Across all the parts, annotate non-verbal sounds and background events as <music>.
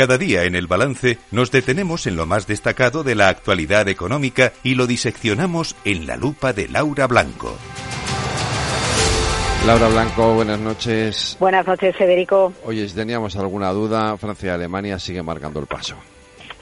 Cada día en el balance nos detenemos en lo más destacado de la actualidad económica y lo diseccionamos en la lupa de Laura Blanco. Laura Blanco, buenas noches. Buenas noches, Federico. Oye, si teníamos alguna duda, Francia y Alemania siguen marcando el paso.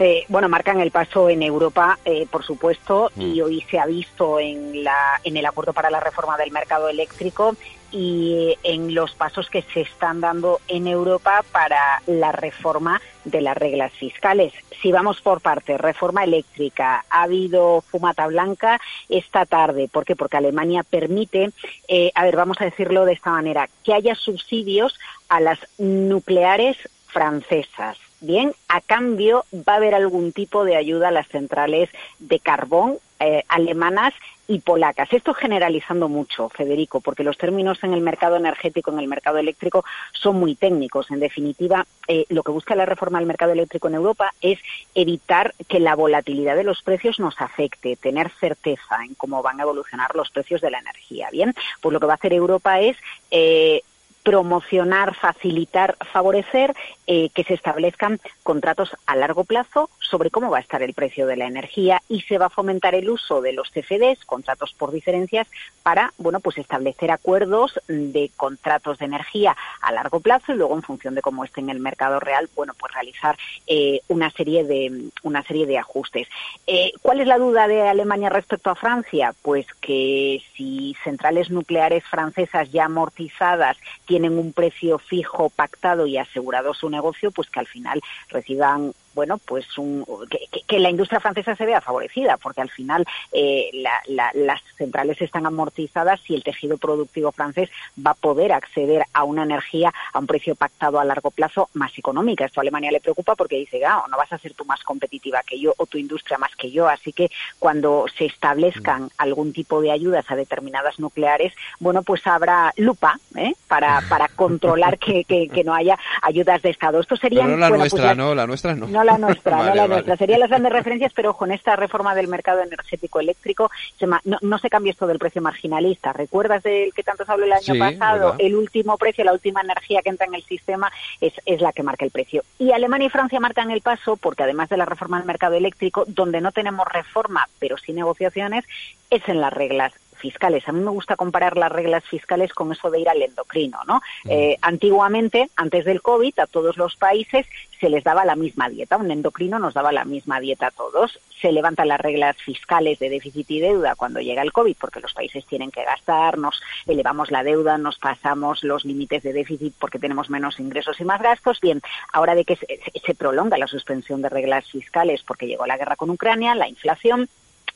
Eh, bueno, marcan el paso en Europa, eh, por supuesto, y mm. hoy se ha visto en, la, en el acuerdo para la reforma del mercado eléctrico y en los pasos que se están dando en Europa para la reforma de las reglas fiscales. Si vamos por parte, reforma eléctrica, ha habido fumata blanca esta tarde. ¿Por qué? Porque Alemania permite, eh, a ver, vamos a decirlo de esta manera, que haya subsidios a las nucleares francesas. Bien, a cambio va a haber algún tipo de ayuda a las centrales de carbón eh, alemanas y polacas. Esto generalizando mucho, Federico, porque los términos en el mercado energético, en el mercado eléctrico, son muy técnicos. En definitiva, eh, lo que busca la reforma del mercado eléctrico en Europa es evitar que la volatilidad de los precios nos afecte, tener certeza en cómo van a evolucionar los precios de la energía. Bien, pues lo que va a hacer Europa es eh, promocionar, facilitar, favorecer eh, que se establezcan contratos a largo plazo sobre cómo va a estar el precio de la energía y se va a fomentar el uso de los CFDs, contratos por diferencias, para bueno pues establecer acuerdos de contratos de energía a largo plazo y luego en función de cómo esté en el mercado real, bueno pues realizar eh, una serie de una serie de ajustes. Eh, ¿Cuál es la duda de Alemania respecto a Francia? Pues que si centrales nucleares francesas ya amortizadas tienen un precio fijo pactado y asegurado su negocio, pues que al final reciban bueno, pues que, la industria francesa se vea favorecida, porque al final eh, las centrales están amortizadas y el tejido productivo francés va a poder acceder a una energía a un precio pactado a largo plazo más económica. Esto a Alemania le preocupa porque dice, ah, no vas a ser tú más competitiva que yo o tu industria más que yo. Así que cuando se establezcan mm. algún tipo de ayudas a determinadas nucleares, bueno, pues habrá lupa ¿eh? para, para <laughs> controlar que, no haya ayudas de Estado. Esto sería... no la nuestra, pues no, la nuestra no la nuestra, no la nuestra. Serían las grandes referencias, pero con esta reforma del mercado energético eléctrico no, se cambia esto del precio marginalista. ¿Recuerdas del que tanto se habló el año pasado? El último precio, la última energía que entra en el sistema es, es la que marca el precio. Y Alemania y Francia marcan el paso porque además de la reforma del mercado eléctrico, donde no tenemos reforma, pero sí negociaciones, es en las reglas fiscales. A mí me gusta comparar las reglas fiscales con eso de ir al endocrino, ¿no? Eh, antiguamente, antes del COVID, a todos los países se les daba la misma dieta. Un endocrino nos daba la misma dieta a todos. Se levantan las reglas fiscales de déficit y deuda cuando llega el COVID, porque los países tienen que gastar, nos elevamos la deuda, nos pasamos los límites de déficit porque tenemos menos ingresos y más gastos. Bien, ahora de que se prolonga la suspensión de reglas fiscales porque llegó la guerra con Ucrania, la inflación,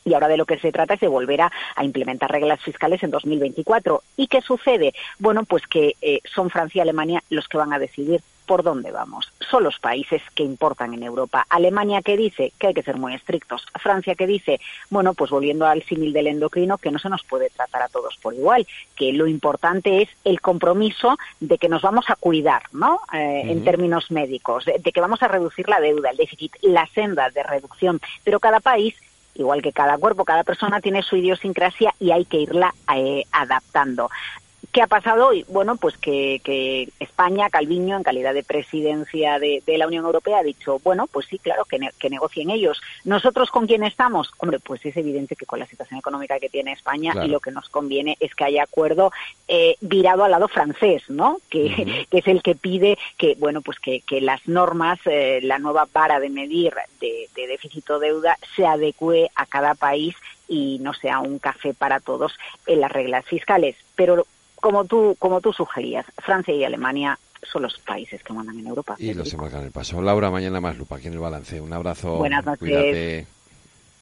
y ahora de lo que se trata es de volver a, implementar reglas fiscales en 2024. ¿Y qué sucede? Bueno, pues que eh, son Francia y Alemania los que van a decidir por dónde vamos. Son los países que importan en Europa. Alemania que dice que hay que ser muy estrictos. Francia que dice, bueno, pues volviendo al símil del endocrino, que no se nos puede tratar a todos por igual, que lo importante es el compromiso de que nos vamos a cuidar, ¿no? Eh, en términos médicos, de, que vamos a reducir la deuda, el déficit, la senda de reducción. Pero cada país igual que cada cuerpo, cada persona tiene su idiosincrasia y hay que irla eh, adaptando. ¿Qué ha pasado hoy? Bueno, pues que, España, Calviño, en calidad de presidencia de, la Unión Europea, ha dicho, bueno, pues sí, claro, que, negocien ellos. ¿Nosotros con quién estamos? Hombre, pues es evidente que con la situación económica que tiene España y lo que nos conviene es que haya acuerdo eh, virado al lado francés, ¿no? Que, es el que pide que, bueno, pues que, las normas, eh, la nueva vara de medir de, de déficit o deuda se adecue a cada país y no sea un café para todos en las reglas fiscales. Pero como tú, como tú sugerías, Francia y Alemania son los países que mandan en Europa. Y los se marcan el paso. Laura, mañana más lupa aquí en el balance. Un abrazo. Buenas noches.